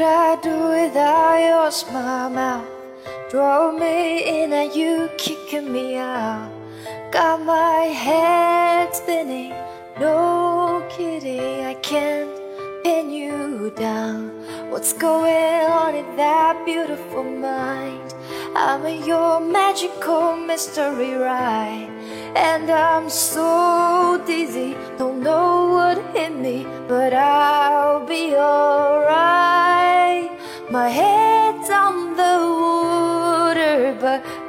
I do without your smile mouth? Draw me in and you kicking me out. Got my head spinning, no kidding, I can't pin you down. What's going on in that beautiful mind? I'm in your magical mystery ride, and I'm so dizzy,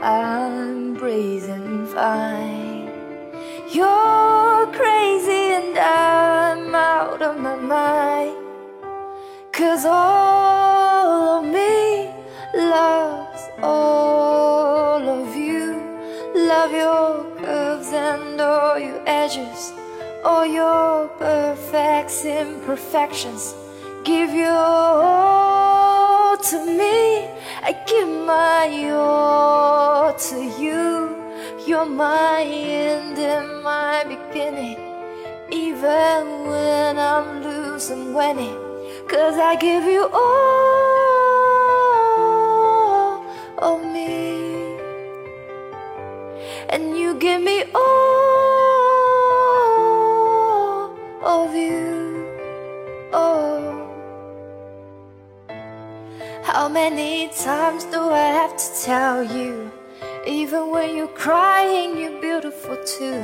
I'm breathing fine. You're crazy, and I'm out of my mind. Cause all of me loves all of you. Love your curves and all your edges, all your perfects, imperfections. Give your to me. I give my all to you. You're my end and my beginning. Even when I'm losing, winning. Cause I give you all of me And you give me all How many times do I have to tell you? Even when you're crying you're beautiful too.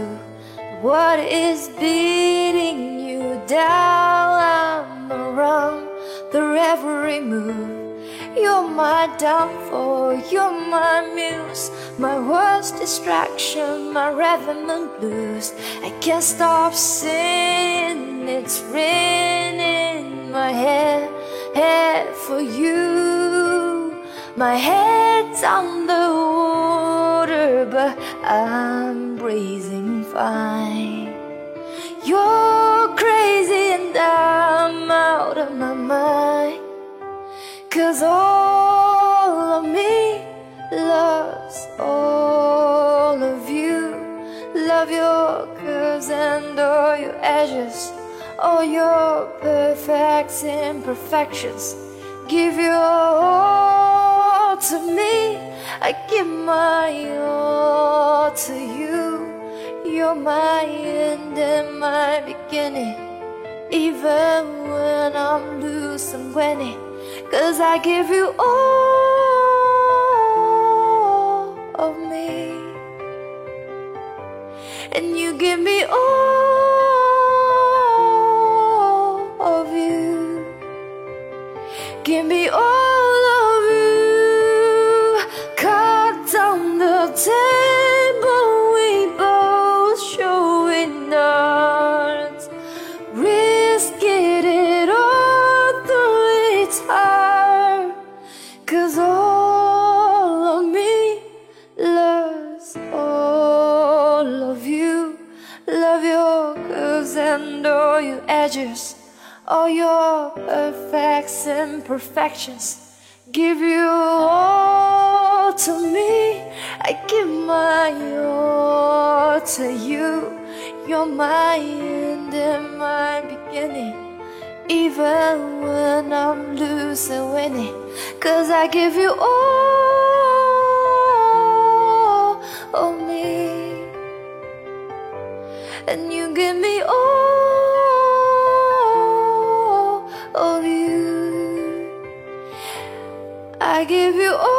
What is beating you down? I'm around their every move You're my downfall, you're my muse My worst distraction, my rhythm and blues. I can't stop singing, it's in my head, head for you My head's on the water, but I'm breathing fine. You're crazy and I'm out of my mind. Cause all of me loves all of you. Love your curves and all your edges. All your perfects imperfections Give your all I give my all to you. You're my end and my beginning. Even when I'm loose and winning. Cause I give you all of me. And you give me all of you. Give me all all your edges. All your perfects and imperfections Give you all to me. I give my all to you. You're my end and my beginning. Even when I'm losing, winning. Cause I give you all I give you all